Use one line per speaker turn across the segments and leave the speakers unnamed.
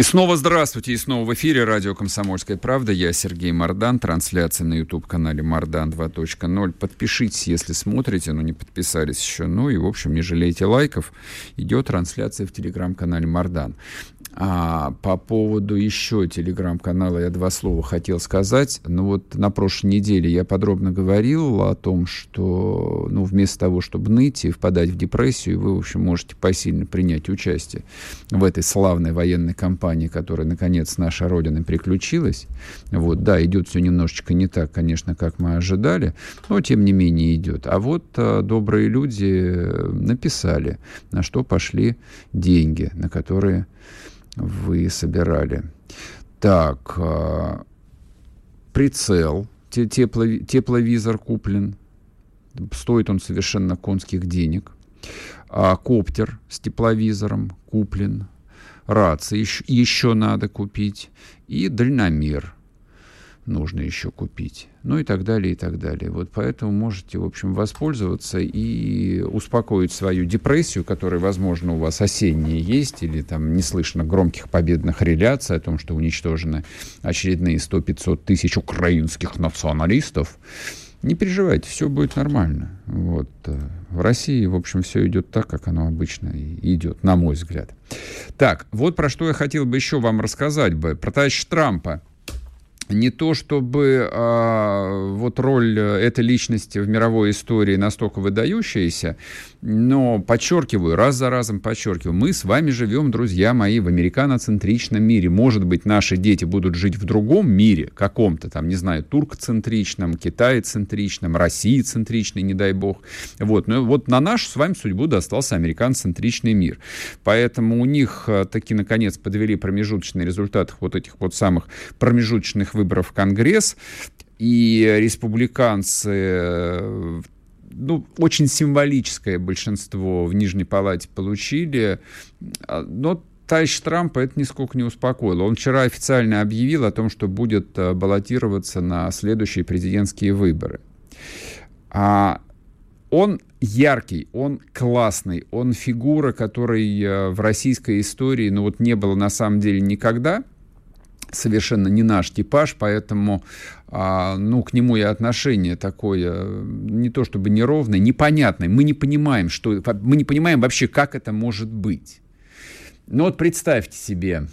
И снова здравствуйте, и снова в эфире радио «Комсомольская правда». Я Сергей Мордан, трансляция на YouTube-канале «Мордан 2.0». Подпишитесь, если смотрите, но не подписались еще. Ну и, в общем, не жалейте лайков. Идет трансляция в телеграм-канале «Мордан». А по поводу еще телеграм-канала я два слова хотел сказать. Ну вот на прошлой неделе я подробно говорил о том, что ну, вместо того, чтобы ныть и впадать в депрессию, вы, в общем, можете посильно принять участие в этой славной военной кампании, которая, наконец, наша Родина приключилась. Вот, да, идет все немножечко не так, конечно, как мы ожидали, но, тем не менее, идет. А вот а, добрые люди написали, на что пошли деньги, на которые вы собирали. Так, а, прицел, тепловизор куплен. Стоит он совершенно конских денег. А, коптер с тепловизором куплен. Рации еще, еще надо купить. И дальномер нужно еще купить. Ну и так далее, и так далее. Вот поэтому можете, в общем, воспользоваться и успокоить свою депрессию, которая, возможно, у вас осенняя есть, или там не слышно громких победных реляций о том, что уничтожены очередные 100-500 тысяч украинских националистов. Не переживайте, все будет нормально. Вот. Э, в России, в общем, все идет так, как оно обычно идет, на мой взгляд. Так, вот про что я хотел бы еще вам рассказать бы. Про товарища Трампа не то чтобы а, вот роль этой личности в мировой истории настолько выдающаяся, но подчеркиваю, раз за разом подчеркиваю, мы с вами живем, друзья мои, в американоцентричном мире. Может быть, наши дети будут жить в другом мире, каком-то там, не знаю, туркоцентричном, китайцентричном, российцентричный, не дай бог. Вот, но вот на нашу с вами судьбу достался американоцентричный мир. Поэтому у них а, таки, наконец, подвели промежуточные результаты вот этих вот самых промежуточных выборов в Конгресс, и республиканцы ну, очень символическое большинство в Нижней Палате получили, а, но товарищ Трампа это нисколько не успокоило. Он вчера официально объявил о том, что будет э, баллотироваться на следующие президентские выборы. А он яркий, он классный, он фигура, которой э, в российской истории ну, вот не было на самом деле никогда – совершенно не наш типаж, поэтому а, ну, к нему и отношение такое не то чтобы неровное, непонятное. Мы не понимаем, что, мы не понимаем вообще, как это может быть. Ну вот представьте себе,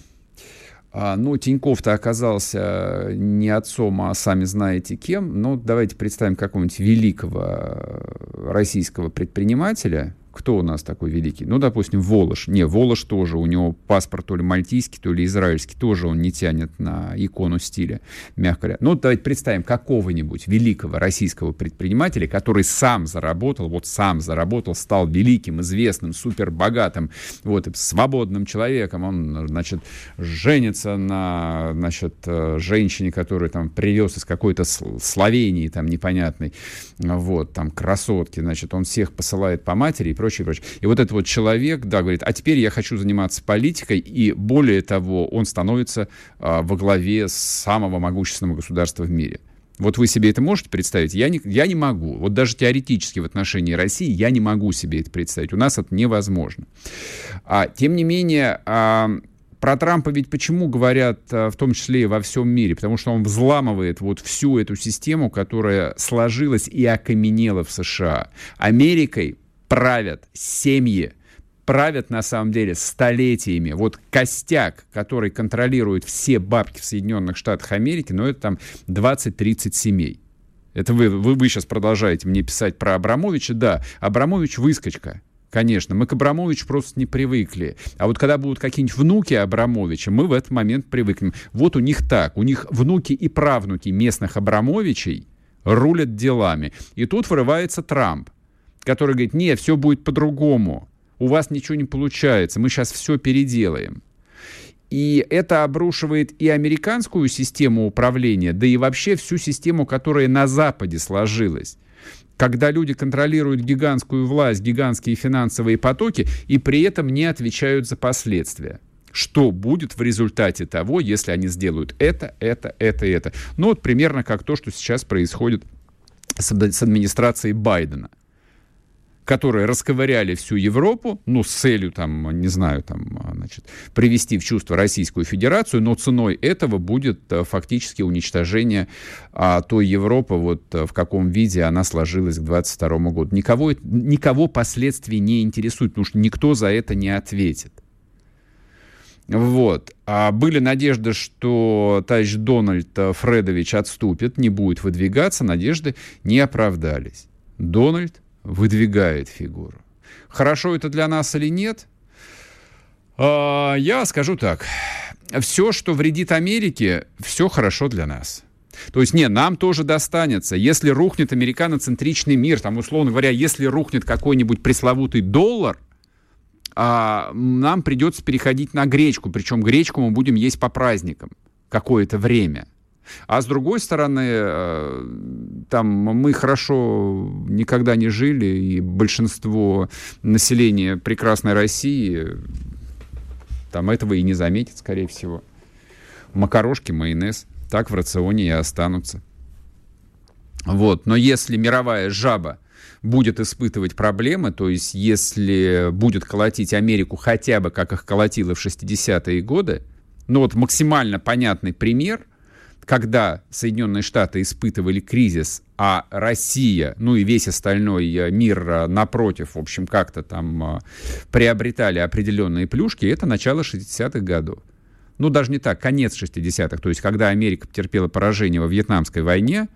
а, ну, Тиньков-то оказался не отцом, а сами знаете кем. Ну, давайте представим какого-нибудь великого российского предпринимателя, кто у нас такой великий? Ну, допустим, Волош. Не, Волош тоже, у него паспорт то ли мальтийский, то ли израильский, тоже он не тянет на икону стиля, мягко говоря. Ну, давайте представим какого-нибудь великого российского предпринимателя, который сам заработал, вот сам заработал, стал великим, известным, супербогатым, вот, свободным человеком. Он, значит, женится на, значит, женщине, которую там привез из какой-то Словении, там, непонятной, вот, там, красотки, значит, он всех посылает по матери и прочее прочее. И вот этот вот человек, да, говорит, а теперь я хочу заниматься политикой, и более того, он становится а, во главе самого могущественного государства в мире. Вот вы себе это можете представить? Я не, я не могу. Вот даже теоретически в отношении России я не могу себе это представить. У нас это невозможно. А, тем не менее, а, про Трампа ведь почему говорят, а, в том числе и во всем мире? Потому что он взламывает вот всю эту систему, которая сложилась и окаменела в США. Америкой правят семьи, правят на самом деле столетиями. Вот костяк, который контролирует все бабки в Соединенных Штатах Америки, ну это там 20-30 семей. Это вы, вы, вы сейчас продолжаете мне писать про Абрамовича. Да, Абрамович выскочка. Конечно, мы к Абрамовичу просто не привыкли. А вот когда будут какие-нибудь внуки Абрамовича, мы в этот момент привыкнем. Вот у них так. У них внуки и правнуки местных Абрамовичей рулят делами. И тут вырывается Трамп который говорит, нет, все будет по-другому, у вас ничего не получается, мы сейчас все переделаем. И это обрушивает и американскую систему управления, да и вообще всю систему, которая на Западе сложилась когда люди контролируют гигантскую власть, гигантские финансовые потоки и при этом не отвечают за последствия. Что будет в результате того, если они сделают это, это, это это? Ну вот примерно как то, что сейчас происходит с администрацией Байдена которые расковыряли всю Европу, ну, с целью, там, не знаю, там, значит, привести в чувство Российскую Федерацию, но ценой этого будет э, фактически уничтожение а, той Европы, вот э, в каком виде она сложилась к 22 году. Никого, никого последствий не интересует, потому что никто за это не ответит. Вот. А были надежды, что товарищ Дональд Фредович отступит, не будет выдвигаться. Надежды не оправдались. Дональд выдвигает фигуру. Хорошо это для нас или нет? А, я скажу так. Все, что вредит Америке, все хорошо для нас. То есть, нет, нам тоже достанется. Если рухнет американоцентричный мир, там, условно говоря, если рухнет какой-нибудь пресловутый доллар, а, нам придется переходить на гречку. Причем гречку мы будем есть по праздникам какое-то время. А с другой стороны, э, там мы хорошо никогда не жили, и большинство населения прекрасной России там этого и не заметит, скорее всего. Макарошки, майонез так в рационе и останутся. Вот. Но если мировая жаба будет испытывать проблемы, то есть если будет колотить Америку хотя бы, как их колотило в 60-е годы, ну вот максимально понятный пример – когда Соединенные Штаты испытывали кризис, а Россия, ну и весь остальной э, мир э, напротив, в общем, как-то там э, приобретали определенные плюшки, это начало 60-х годов. Ну, даже не так, конец 60-х, то есть когда Америка потерпела поражение во Вьетнамской войне,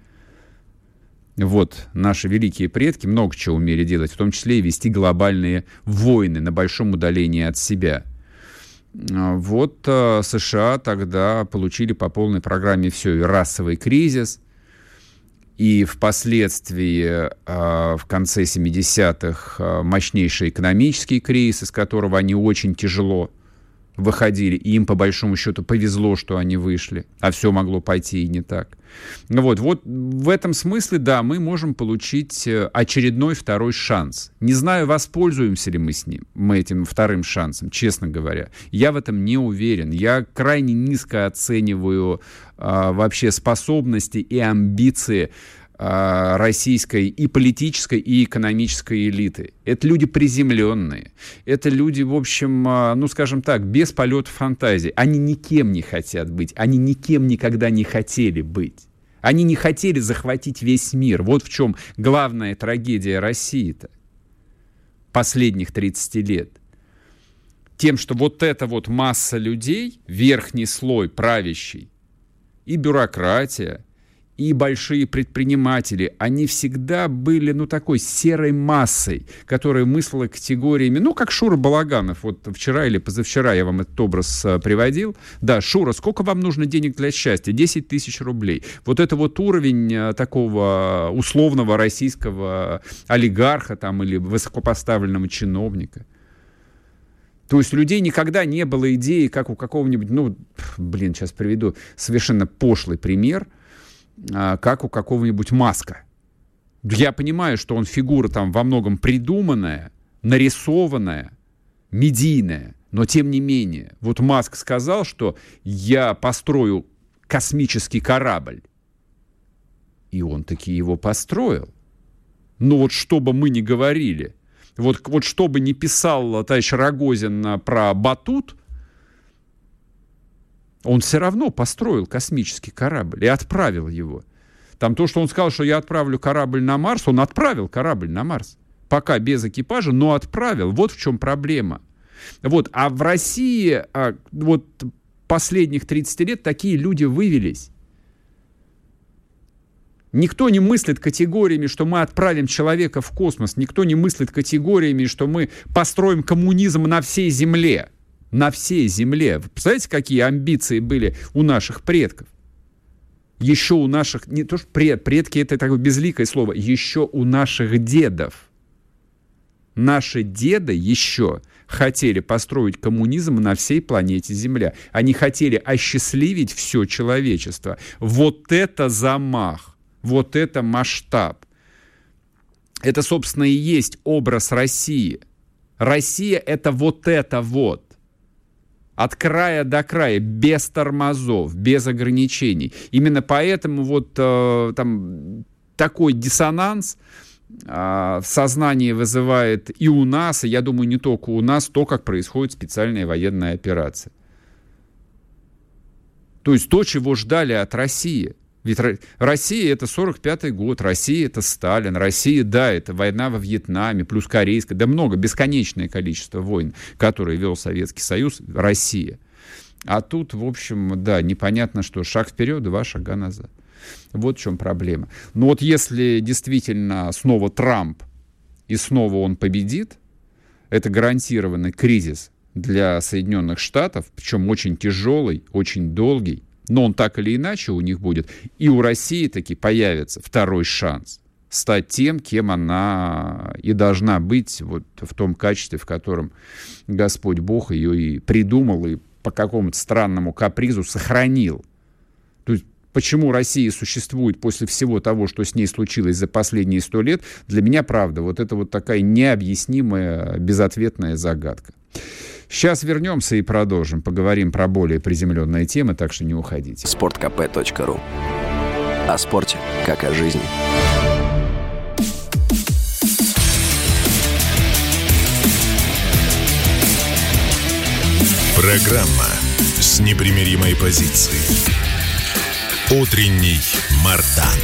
вот наши великие предки много чего умели делать, в том числе и вести глобальные войны на большом удалении от себя – вот э, США тогда получили по полной программе все, и расовый кризис, и впоследствии э, в конце 70-х э, мощнейший экономический кризис, из которого они очень тяжело выходили, и им по большому счету повезло, что они вышли, а все могло пойти и не так. Вот, вот в этом смысле, да, мы можем получить э, очередной второй шанс. Не знаю, воспользуемся ли мы с ним, мы этим вторым шансом, честно говоря. Я в этом не уверен. Я крайне низко оцениваю а, вообще способности и амбиции российской и политической, и экономической элиты. Это люди приземленные. Это люди, в общем, а, ну, скажем так, без полета фантазии. Они никем не хотят быть. Они никем никогда не хотели быть. Они не хотели захватить весь мир. Вот в чем главная трагедия России-то последних 30 лет. Тем, что вот эта вот масса людей, верхний слой правящий, и бюрократия, и большие предприниматели, они всегда были, ну, такой серой массой, которая мыслила категориями, ну, как Шура Балаганов, вот вчера или позавчера я вам этот образ а, приводил. Да, Шура, сколько вам нужно денег для счастья? 10 тысяч рублей. Вот это вот уровень а, такого условного российского олигарха там или высокопоставленного чиновника. То есть людей никогда не было идеи, как у какого-нибудь, ну, блин, сейчас приведу совершенно пошлый пример – как у какого-нибудь Маска. Я понимаю, что он фигура там во многом придуманная, нарисованная, медийная, но тем не менее. Вот Маск сказал, что я построю космический корабль. И он таки его построил. Но вот что бы мы ни говорили, вот, вот что бы ни писал товарищ Рогозин про Батут, он все равно построил космический корабль и отправил его. Там то, что он сказал, что я отправлю корабль на Марс, он отправил корабль на Марс. Пока без экипажа, но отправил. Вот в чем проблема. Вот. А в России а, вот последних 30 лет такие люди вывелись. Никто не мыслит категориями, что мы отправим человека в космос. Никто не мыслит категориями, что мы построим коммунизм на всей Земле на всей земле. Вы представляете, какие амбиции были у наших предков? Еще у наших, не то что пред, предки это такое безликое слово, еще у наших дедов. Наши деды еще хотели построить коммунизм на всей планете Земля. Они хотели осчастливить все человечество. Вот это замах, вот это масштаб. Это, собственно, и есть образ России. Россия — это вот это вот. От края до края, без тормозов, без ограничений. Именно поэтому вот э, там такой диссонанс э, в сознании вызывает и у нас, и я думаю, не только у нас, то, как происходит специальная военная операция. То есть то, чего ждали от России. Ведь Россия это 45-й год, Россия это Сталин, Россия, да, это война во Вьетнаме, плюс корейская, да много, бесконечное количество войн, которые вел Советский Союз, Россия. А тут, в общем, да, непонятно, что шаг вперед, два шага назад. Вот в чем проблема. Но вот если действительно снова Трамп и снова он победит, это гарантированный кризис для Соединенных Штатов, причем очень тяжелый, очень долгий, но он так или иначе у них будет. И у России таки появится второй шанс стать тем, кем она и должна быть вот в том качестве, в котором Господь Бог ее и придумал, и по какому-то странному капризу сохранил. То есть почему Россия существует после всего того, что с ней случилось за последние сто лет, для меня, правда, вот это вот такая необъяснимая, безответная загадка. Сейчас вернемся и продолжим. Поговорим про более приземленные темы, так что не уходите.
sportkp.ru О спорте, как о жизни.
Программа с непримиримой позицией. Утренний Мардан.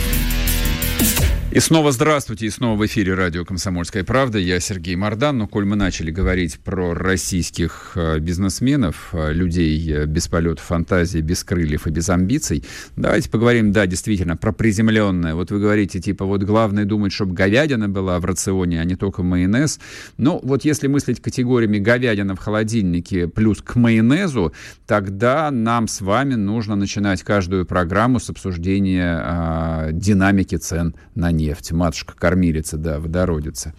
И снова здравствуйте, и снова в эфире радио «Комсомольская правда». Я Сергей Мордан. Но коль мы начали говорить про российских э, бизнесменов, э, людей э, без полета фантазии, без крыльев и без амбиций, давайте поговорим, да, действительно, про приземленное. Вот вы говорите, типа, вот главное думать, чтобы говядина была в рационе, а не только майонез. Но вот если мыслить категориями говядина в холодильнике плюс к майонезу, тогда нам с вами нужно начинать каждую программу с обсуждения э, динамики цен на нефть нефть, матушка-кормилица, да, водородица.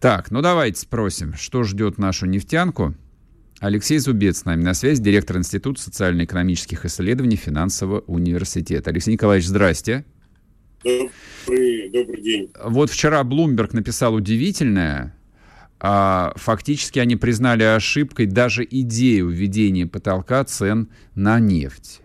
Так, ну давайте спросим, что ждет нашу нефтянку? Алексей Зубец с нами на связи, директор Института социально-экономических исследований Финансового университета. Алексей Николаевич, здрасте.
Добрый, добрый день.
Вот вчера Блумберг написал удивительное. А фактически они признали ошибкой даже идею введения потолка цен на нефть.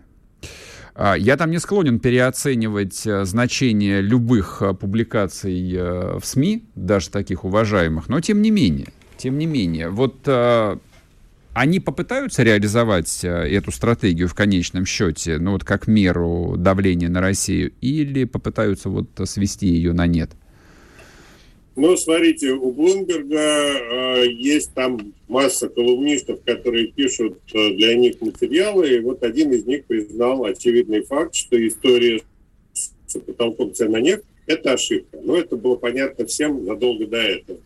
А, я там не склонен переоценивать э, значение любых э, публикаций э, в СМИ, даже таких уважаемых, но тем не менее, тем не менее, вот они попытаются реализовать эту стратегию в конечном счете, ну вот как меру давления на Россию, или попытаются вот свести ее на нет?
Ну, смотрите, у Блумберга э, есть там масса колумнистов, которые пишут э, для них материалы, и вот один из них признал очевидный факт, что история с потолком цен на нефть – это ошибка. Но это было понятно всем задолго до этого.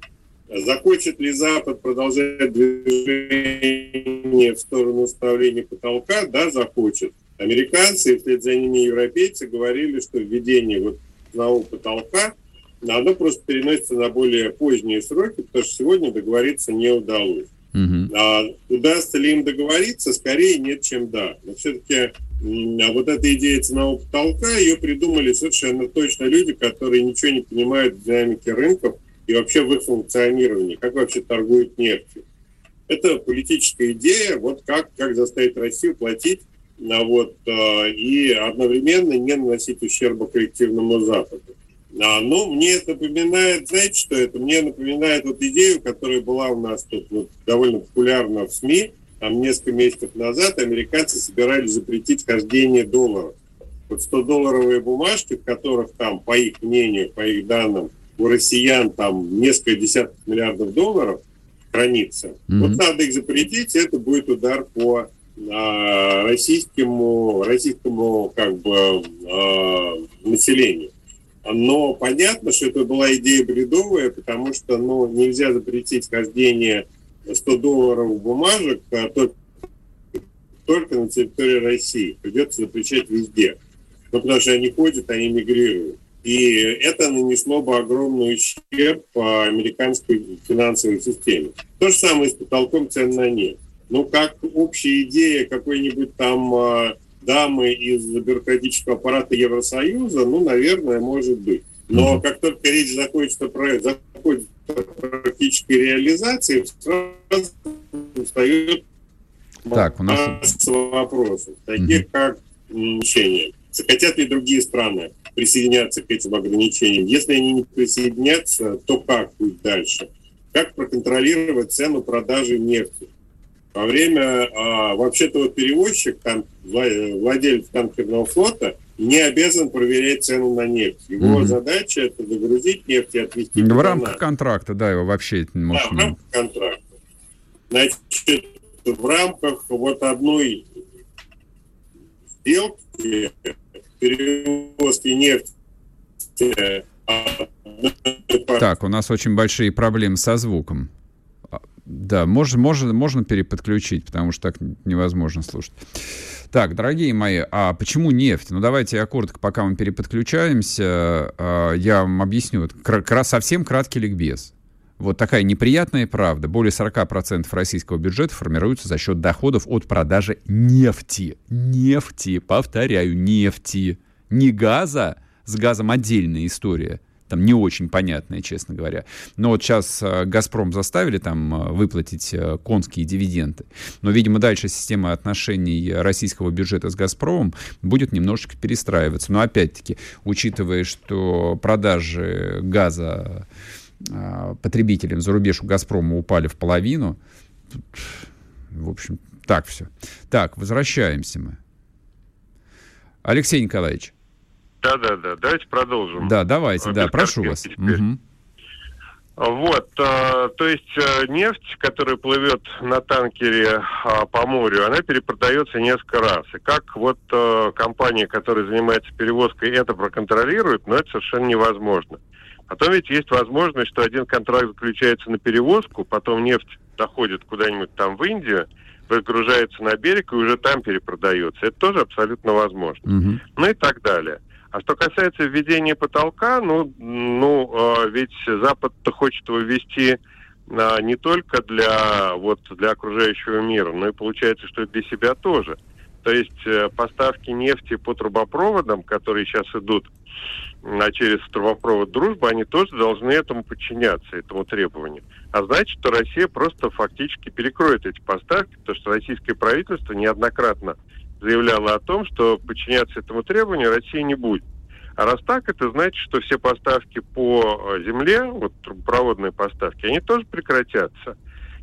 Захочет ли Запад продолжать движение в сторону установления потолка? Да, захочет. Американцы и вслед за ними европейцы говорили, что введение вот одного потолка – оно просто переносится на более поздние сроки, потому что сегодня договориться не удалось. Uh-huh. А, удастся ли им договориться, скорее нет, чем да. Но все-таки а вот эта идея ценового потолка, ее придумали совершенно точно люди, которые ничего не понимают в динамике рынков и вообще в их функционировании, как вообще торгуют нефтью. Это политическая идея, вот как, как заставить Россию платить а вот, а, и одновременно не наносить ущерба коллективному Западу. А, ну, мне это напоминает, знаете, что это? Мне напоминает вот идею, которая была у нас тут вот, довольно популярна в СМИ. Там несколько месяцев назад американцы собирались запретить хождение долларов. Вот 100-долларовые бумажки, в которых там, по их мнению, по их данным, у россиян там несколько десятков миллиардов долларов хранится. Mm-hmm. Вот надо их запретить, это будет удар по а, российскому, российскому как бы а, населению. Но понятно, что это была идея бредовая, потому что ну, нельзя запретить хождение 100 долларов бумажек а только, только на территории России. Придется запрещать везде. Ну, потому что они ходят, они мигрируют.
И это нанесло бы огромный ущерб по американской финансовой системе. То же самое с потолком цен на нефть. Ну, как общая идея какой-нибудь там а, дамы из бюрократического аппарата Евросоюза, ну, наверное, может быть. Но как только речь заходит о, заходит о практической реализации, сразу встает так, у нас... вопросов, таких угу. как ограничения. Захотят ли другие страны присоединяться к этим ограничениям? Если они не присоединятся, то как будет дальше? Как проконтролировать цену продажи нефти? Во время, а, вообще-то вот перевозчик, там, владелец танкерного флота, не обязан проверять цену на нефть. Его угу. задача это загрузить нефть и отвезти.
В рамках контракта, да, его вообще
может. Да, в рамках контракта. Значит, в рамках вот одной сделки перевозки нефти
так, у нас очень большие проблемы со звуком. А, да, можно, можно, можно переподключить, потому что так невозможно слушать. Так, дорогие мои, а почему нефть? Ну, давайте я коротко, пока мы переподключаемся, а, я вам объясню. Совсем краткий ликбез. Вот такая неприятная правда. Более 40% российского бюджета формируется за счет доходов от продажи нефти. Нефти, повторяю, нефти. Не газа, с газом отдельная история там не очень понятная, честно говоря. Но вот сейчас э, «Газпром» заставили там э, выплатить э, конские дивиденды. Но, видимо, дальше система отношений российского бюджета с «Газпромом» будет немножечко перестраиваться. Но, опять-таки, учитывая, что продажи газа потребителям за рубеж у «Газпрома» упали в половину, в общем, так все. Так, возвращаемся мы. Алексей Николаевич.
Да, да, да. Давайте продолжим.
Да, давайте, да, прошу вас. Угу.
Вот, э, то есть э, нефть, которая плывет на танкере э, по морю, она перепродается несколько раз. И как вот э, компания, которая занимается перевозкой, это проконтролирует, но это совершенно невозможно. Потом ведь есть возможность, что один контракт заключается на перевозку, потом нефть доходит куда-нибудь там в Индию, выгружается на берег и уже там перепродается. Это тоже абсолютно возможно. Угу. Ну и так далее. А что касается введения потолка, ну, ну э, ведь Запад-то хочет его ввести э, не только для, вот, для окружающего мира, но и получается, что и для себя тоже. То есть э, поставки нефти по трубопроводам, которые сейчас идут а через трубопровод «Дружба», они тоже должны этому подчиняться, этому требованию. А значит, что Россия просто фактически перекроет эти поставки, потому что российское правительство неоднократно заявляла о том, что подчиняться этому требованию Россия не будет. А раз так, это значит, что все поставки по э, земле, вот трубопроводные поставки, они тоже прекратятся.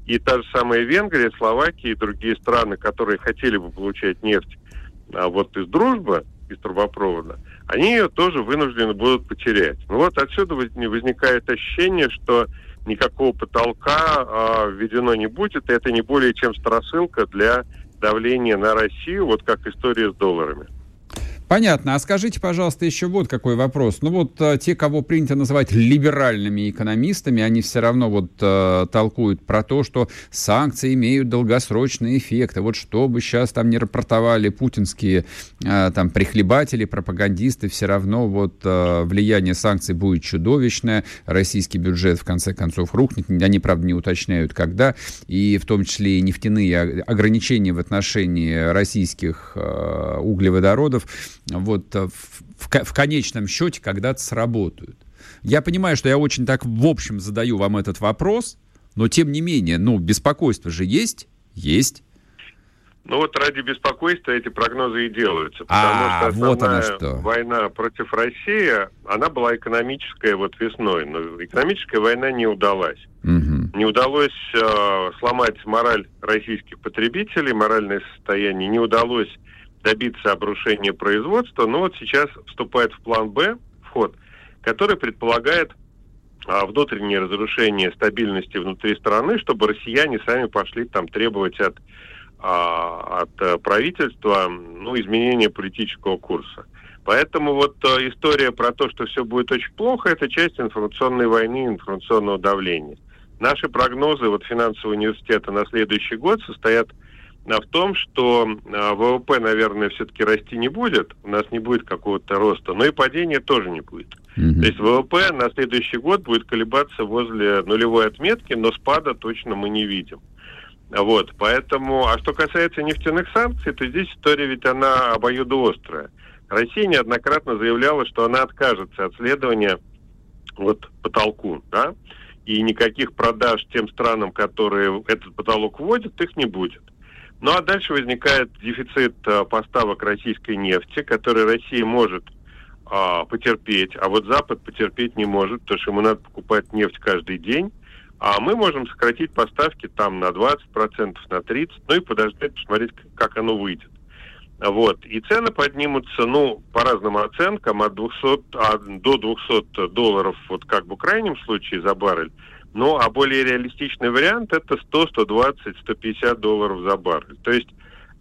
И та же самая Венгрия, Словакия и другие страны, которые хотели бы получать нефть а вот из дружбы, из трубопровода, они ее тоже вынуждены будут потерять. Ну вот отсюда возникает ощущение, что никакого потолка а, введено не будет, и это не более чем страшилка для давление на Россию, вот как история с долларами.
Понятно. А скажите, пожалуйста, еще вот какой вопрос. Ну вот а, те, кого принято называть либеральными экономистами, они все равно вот а, толкуют про то, что санкции имеют долгосрочные эффекты. Вот что бы сейчас там не рапортовали путинские а, там прихлебатели, пропагандисты, все равно вот а, влияние санкций будет чудовищное. Российский бюджет в конце концов рухнет. Они, правда, не уточняют, когда. И в том числе и нефтяные ограничения в отношении российских а, углеводородов вот э, в, в конечном счете когда-то сработают. Я понимаю, что я очень так в общем задаю вам этот вопрос, но тем не менее, ну, беспокойство же есть? Есть.
Ну вот ради беспокойства эти прогнозы и делаются, потому а, что основная вот она что. война против России, она была экономическая вот весной, но экономическая война не удалась. Угу. Не удалось э, сломать мораль российских потребителей, моральное состояние, не удалось добиться обрушения производства, но вот сейчас вступает в план «Б» вход, который предполагает а, внутреннее разрушение стабильности внутри страны, чтобы россияне сами пошли там требовать от, а, от э, правительства ну, изменения политического курса. Поэтому вот а, история про то, что все будет очень плохо, это часть информационной войны, информационного давления. Наши прогнозы вот финансового университета на следующий год состоят в том, что а, ВВП, наверное, все-таки расти не будет, у нас не будет какого-то роста, но и падения тоже не будет. Угу. То есть ВВП на следующий год будет колебаться возле нулевой отметки, но спада точно мы не видим. Вот, поэтому, а что касается нефтяных санкций, то здесь история ведь она обоюдоострая. Россия неоднократно заявляла, что она откажется от следования вот потолку, да, и никаких продаж тем странам, которые этот потолок вводят, их не будет. Ну а дальше возникает дефицит а, поставок российской нефти, который Россия может а, потерпеть, а вот Запад потерпеть не может, потому что ему надо покупать нефть каждый день, а мы можем сократить поставки там на 20%, на 30%, ну и подождать, посмотреть, как оно выйдет. Вот. И цены поднимутся, ну, по разным оценкам, от 200 а, до 200 долларов, вот как в крайнем случае за баррель. Ну, а более реалистичный вариант это 100, 120, 150 долларов за баррель. То есть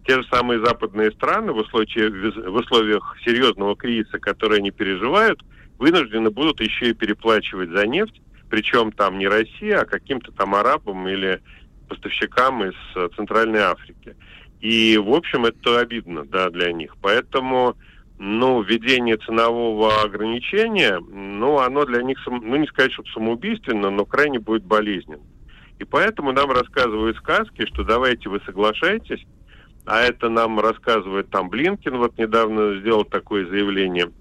те же самые западные страны в условиях, в условиях серьезного кризиса, который они переживают, вынуждены будут еще и переплачивать за нефть, причем там не Россия, а каким-то там арабам или поставщикам из э, Центральной Африки. И, в общем, это обидно да, для них. Поэтому ну, введение ценового ограничения, ну, оно для них, ну, не сказать, что самоубийственно, но крайне будет болезненно. И поэтому нам рассказывают сказки, что давайте вы соглашайтесь, а это нам рассказывает там Блинкин, вот недавно сделал такое заявление,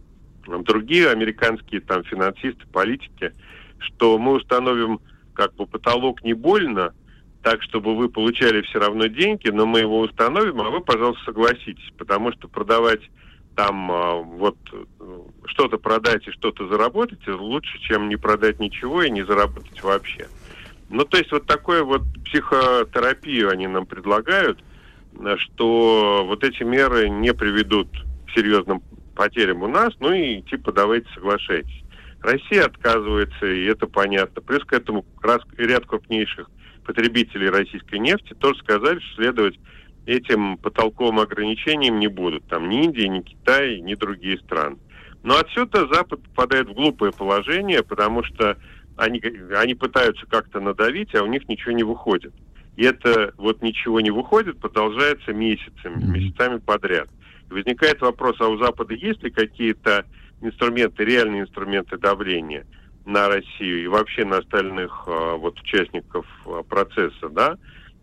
другие американские там финансисты, политики, что мы установим как бы потолок не больно, так, чтобы вы получали все равно деньги, но мы его установим, а вы, пожалуйста, согласитесь, потому что продавать там а, вот что-то продать и что-то заработать лучше, чем не продать ничего и не заработать вообще. Ну, то есть вот такое вот психотерапию они нам предлагают, что вот эти меры не приведут к серьезным потерям у нас, ну и типа давайте соглашайтесь. Россия отказывается, и это понятно. Плюс к этому ряд крупнейших потребителей российской нефти тоже сказали, что следовать этим потолковым ограничениям не будут. Там ни Индия, ни Китай, ни другие страны. Но отсюда Запад попадает в глупое положение, потому что они, они пытаются как-то надавить, а у них ничего не выходит. И это вот ничего не выходит, продолжается месяцами, месяцами подряд. И возникает вопрос, а у Запада есть ли какие-то инструменты, реальные инструменты давления на Россию и вообще на остальных а, вот участников а, процесса, да?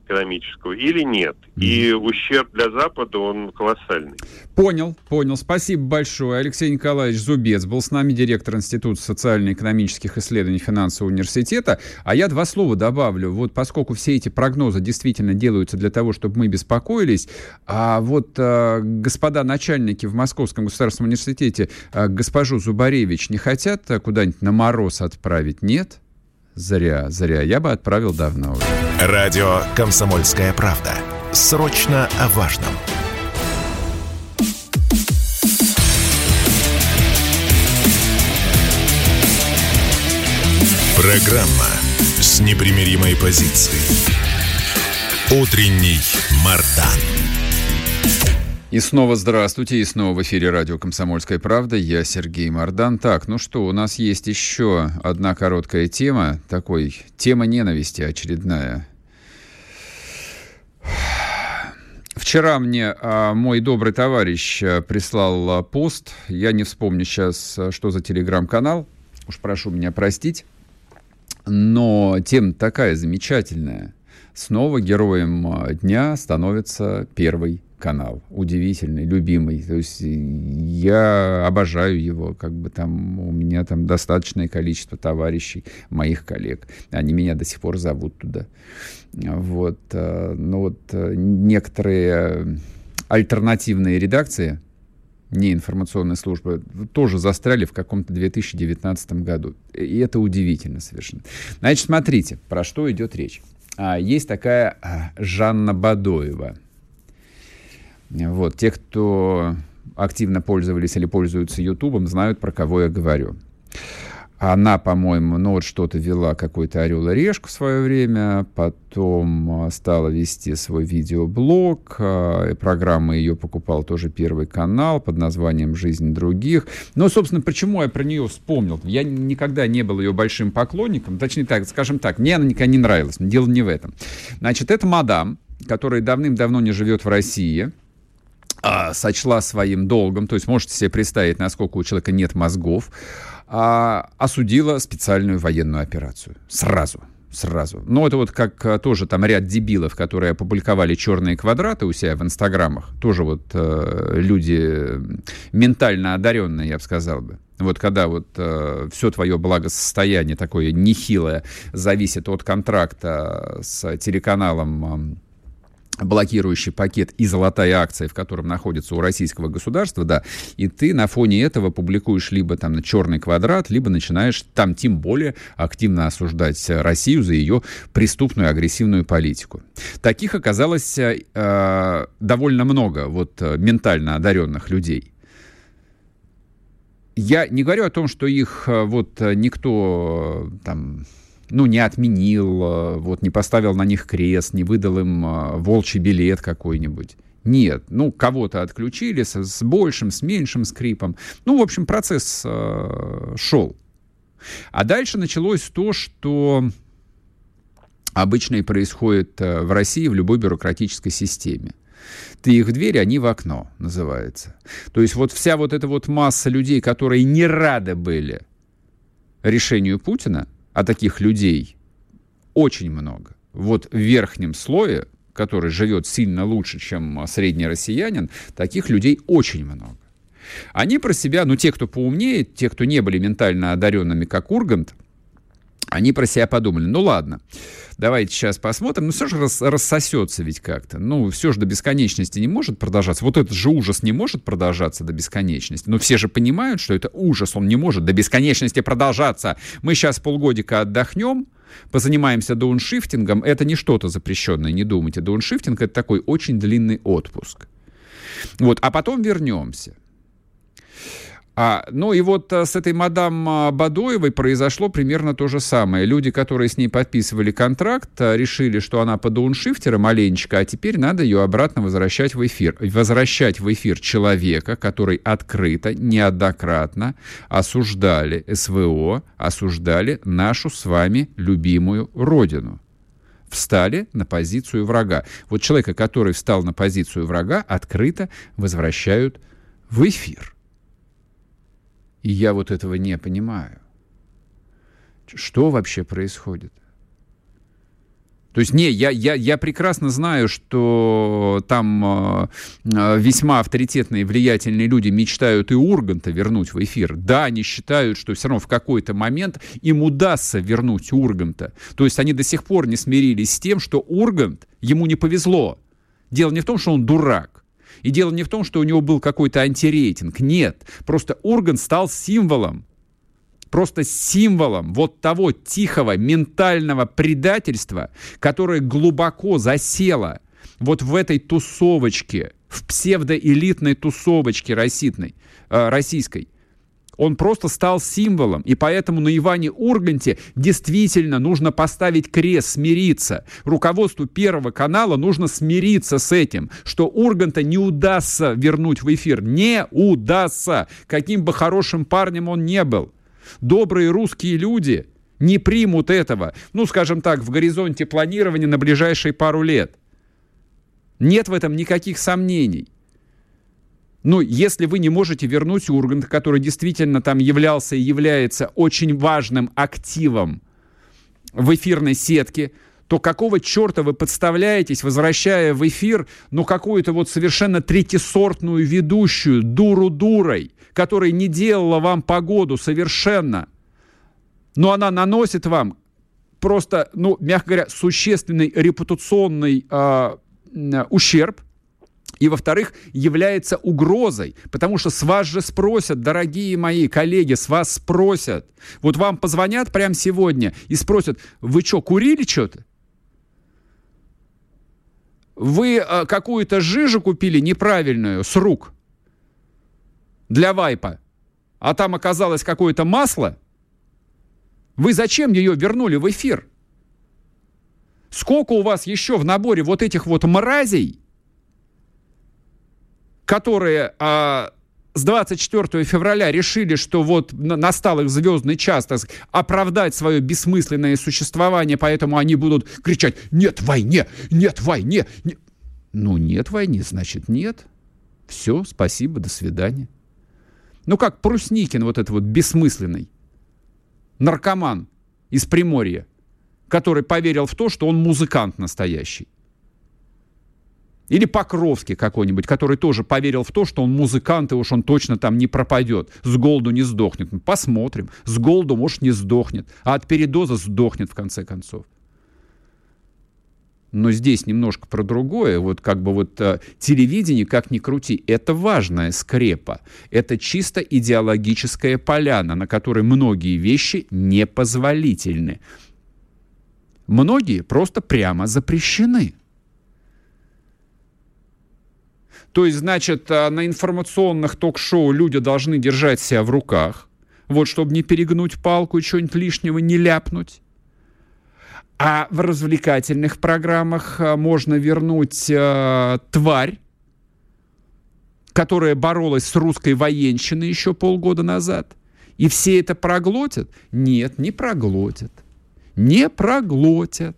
Экономического или нет. И ущерб для Запада, он колоссальный.
Понял, понял. Спасибо большое. Алексей Николаевич Зубец был с нами, директор Института социально-экономических исследований финансового университета. А я два слова добавлю. Вот поскольку все эти прогнозы действительно делаются для того, чтобы мы беспокоились, а вот э, господа начальники в Московском государственном университете э, госпожу Зубаревич не хотят куда-нибудь на мороз отправить? Нет? Зря, зря. Я бы отправил давно уже.
Радио «Комсомольская правда». Срочно о важном. Программа с непримиримой позицией. Утренний Мардан.
И снова здравствуйте, и снова в эфире радио «Комсомольская правда». Я Сергей Мордан. Так, ну что, у нас есть еще одна короткая тема, такой, тема ненависти очередная. Вчера мне а, мой добрый товарищ а, прислал а, пост. Я не вспомню сейчас, а, что за телеграм-канал. Уж прошу меня простить. Но тема такая замечательная. Снова героем а, дня становится первый канал, удивительный, любимый. То есть я обожаю его, как бы там у меня там достаточное количество товарищей, моих коллег. Они меня до сих пор зовут туда. Вот. Э, но вот э, некоторые альтернативные редакции, не информационные службы, тоже застряли в каком-то 2019 году. И это удивительно совершенно. Значит, смотрите, про что идет речь. А, есть такая а, Жанна Бадоева – вот. Те, кто активно пользовались или пользуются Ютубом, знают, про кого я говорю. Она, по-моему, ну вот что-то вела какой-то «Орел и решку» в свое время, потом а, стала вести свой видеоблог, а, программа ее покупал тоже Первый канал под названием «Жизнь других». Но, собственно, почему я про нее вспомнил? Я никогда не был ее большим поклонником, точнее так, скажем так, мне она никогда не нравилась, дело не в этом. Значит, это мадам, которая давным-давно не живет в России, а, сочла своим долгом, то есть можете себе представить, насколько у человека нет мозгов, а, осудила специальную военную операцию. Сразу сразу. Но это вот как а, тоже там ряд дебилов, которые опубликовали черные квадраты у себя в инстаграмах, тоже вот э, люди ментально одаренные, я бы сказал бы. Вот когда вот э, все твое благосостояние такое нехилое зависит от контракта с телеканалом блокирующий пакет и золотая акция, в котором находится у российского государства, да, и ты на фоне этого публикуешь либо там на черный квадрат, либо начинаешь там тем более активно осуждать Россию за ее преступную агрессивную политику. Таких оказалось э, довольно много вот ментально одаренных людей. Я не говорю о том, что их э, вот никто там ну, не отменил, э, вот, не поставил на них крест, не выдал им э, волчий билет какой-нибудь. Нет, ну, кого-то отключили с, с большим, с меньшим скрипом. Ну, в общем, процесс э, шел. А дальше началось то, что обычно и происходит э, в России в любой бюрократической системе. Ты их в дверь, они в окно, называется. То есть вот вся вот эта вот масса людей, которые не рады были решению Путина, а таких людей очень много. Вот в верхнем слое, который живет сильно лучше, чем средний россиянин, таких людей очень много. Они про себя, ну, те, кто поумнее, те, кто не были ментально одаренными, как Ургант, они про себя подумали, ну ладно, давайте сейчас посмотрим, ну все же рас, рассосется ведь как-то, ну все же до бесконечности не может продолжаться, вот этот же ужас не может продолжаться до бесконечности, но все же понимают, что это ужас, он не может до бесконечности продолжаться, мы сейчас полгодика отдохнем, позанимаемся дауншифтингом, это не что-то запрещенное, не думайте, дауншифтинг это такой очень длинный отпуск. Вот, а потом вернемся. А, ну и вот а, с этой мадам а, Бадоевой произошло примерно то же самое. Люди, которые с ней подписывали контракт, а, решили, что она по дауншифтера маленечко, а теперь надо ее обратно возвращать в эфир. Возвращать в эфир человека, который открыто, неоднократно осуждали СВО, осуждали нашу с вами любимую Родину встали на позицию врага. Вот человека, который встал на позицию врага, открыто возвращают в эфир. И я вот этого не понимаю. Что вообще происходит? То есть, не, я, я, я прекрасно знаю, что там э, э, весьма авторитетные, влиятельные люди мечтают и Урганта вернуть в эфир. Да, они считают, что все равно в какой-то момент им удастся вернуть Урганта. То есть они до сих пор не смирились с тем, что Ургант, ему не повезло. Дело не в том, что он дурак. И дело не в том, что у него был какой-то антирейтинг. Нет. Просто Урган стал символом. Просто символом вот того тихого ментального предательства, которое глубоко засело вот в этой тусовочке, в псевдоэлитной тусовочке российной, э, российской он просто стал символом. И поэтому на Иване Урганте действительно нужно поставить крест, смириться. Руководству Первого канала нужно смириться с этим, что Урганта не удастся вернуть в эфир. Не удастся, каким бы хорошим парнем он не был. Добрые русские люди не примут этого, ну, скажем так, в горизонте планирования на ближайшие пару лет. Нет в этом никаких сомнений. Ну, если вы не можете вернуть Ургант, который действительно там являлся и является очень важным активом в эфирной сетке, то какого черта вы подставляетесь, возвращая в эфир, ну, какую-то вот совершенно третисортную ведущую, дуру дурой, которая не делала вам погоду совершенно, но она наносит вам просто, ну, мягко говоря, существенный репутационный э, ущерб, и, во-вторых, является угрозой, потому что с вас же спросят, дорогие мои коллеги, с вас спросят. Вот вам позвонят прямо сегодня и спросят, вы что, курили что-то? Вы э, какую-то жижу купили неправильную с рук для вайпа, а там оказалось какое-то масло? Вы зачем ее вернули в эфир? Сколько у вас еще в наборе вот этих вот мразей, которые а, с 24 февраля решили, что вот настал их звездный час, так сказать, оправдать свое бессмысленное существование, поэтому они будут кричать «Нет войне! Нет войне!» не... Ну, нет войны, значит, нет. Все, спасибо, до свидания. Ну, как Прусникин вот этот вот бессмысленный, наркоман из Приморья, который поверил в то, что он музыкант настоящий. Или Покровский какой-нибудь, который тоже поверил в то, что он музыкант, и уж он точно там не пропадет, с голоду не сдохнет. Ну, посмотрим. С голоду, может, не сдохнет, а от передоза сдохнет в конце концов. Но здесь немножко про другое. Вот как бы вот э, телевидение, как ни крути, это важная скрепа. Это чисто идеологическая поляна, на которой многие вещи непозволительны. Многие просто прямо запрещены. То есть, значит, э, на информационных ток-шоу люди должны держать себя в руках, вот, чтобы не перегнуть палку и что-нибудь лишнего не ляпнуть. А в развлекательных программах э, можно вернуть э, тварь, которая боролась с русской военщиной еще полгода назад. И все это проглотят? Нет, не проглотят. Не проглотят.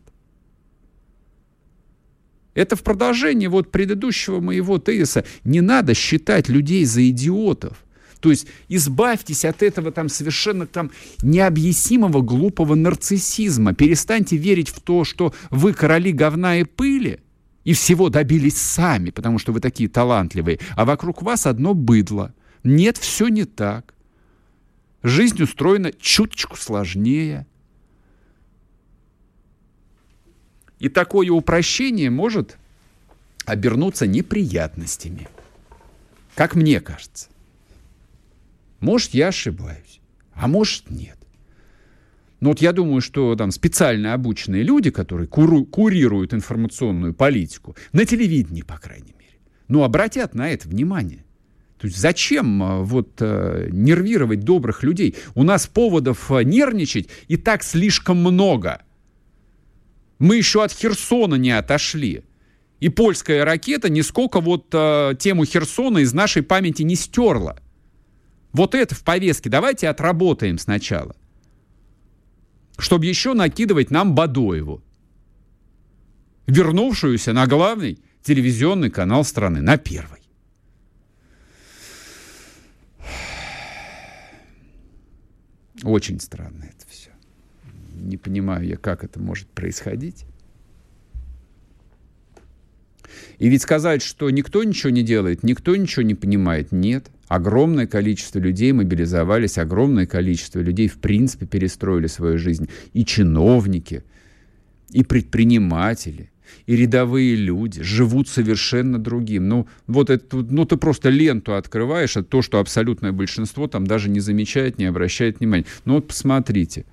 Это в продолжении вот предыдущего моего тезиса. Не надо считать людей за идиотов. То есть избавьтесь от этого там совершенно там необъяснимого глупого нарциссизма. Перестаньте верить в то, что вы короли говна и пыли, и всего добились сами, потому что вы такие талантливые, а вокруг вас одно быдло. Нет, все не так. Жизнь устроена чуточку сложнее. И такое упрощение может обернуться неприятностями, как мне кажется. Может, я ошибаюсь, а может, нет. Но вот я думаю, что там специально обученные люди, которые куру, курируют информационную политику, на телевидении, по крайней мере, ну, обратят на это внимание. То есть зачем а, вот э, нервировать добрых людей? У нас поводов э, нервничать и так слишком много. Мы еще от Херсона не отошли. И польская ракета нисколько вот э, тему Херсона из нашей памяти не стерла. Вот это в повестке давайте отработаем сначала. Чтобы еще накидывать нам Бадоеву. Вернувшуюся на главный телевизионный канал страны, на первый. Очень странно это все. Не понимаю я, как это может происходить. И ведь сказать, что никто ничего не делает, никто ничего не понимает, нет. Огромное количество людей мобилизовались, огромное количество людей в принципе перестроили свою жизнь. И чиновники, и предприниматели, и рядовые люди живут совершенно другим. Ну, вот это, ну, ты просто ленту открываешь, а то, что абсолютное большинство там даже не замечает, не обращает внимания. Ну, вот посмотрите.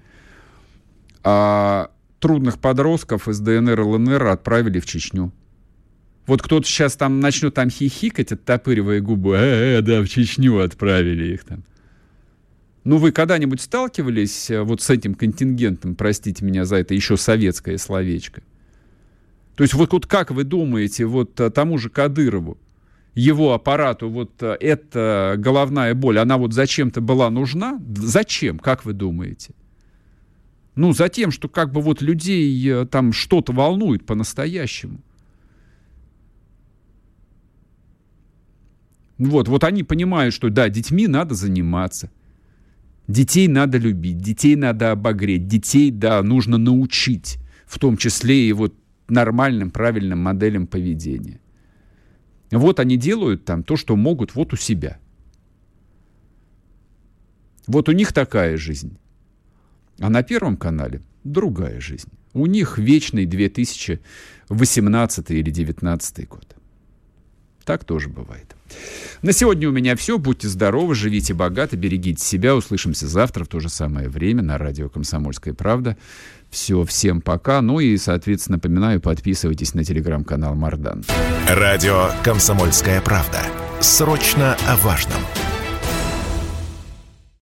А, трудных подростков из ДНР и ЛНР отправили в Чечню. Вот кто-то сейчас там начнет там хихикать, оттопыривая губы, э, -э да, в Чечню отправили их там. Ну, вы когда-нибудь сталкивались э, вот с этим контингентом, простите меня за это, еще советское словечко? То есть вот, вот как вы думаете, вот э, тому же Кадырову, его аппарату вот э, эта головная боль, она вот зачем-то была нужна? Зачем, как вы думаете? Ну, за тем, что как бы вот людей там что-то волнует по-настоящему. Вот, вот они понимают, что да, детьми надо заниматься. Детей надо любить, детей надо обогреть, детей, да, нужно научить, в том числе и вот нормальным, правильным моделям поведения. Вот они делают там то, что могут вот у себя. Вот у них такая жизнь. А на Первом канале другая жизнь. У них вечный 2018 или 2019 год. Так тоже бывает. На сегодня у меня все. Будьте здоровы, живите богато, берегите себя. Услышимся завтра в то же самое время на радио «Комсомольская правда». Все, всем пока. Ну и, соответственно, напоминаю, подписывайтесь на телеграм-канал Мардан.
Радио «Комсомольская правда». Срочно о важном.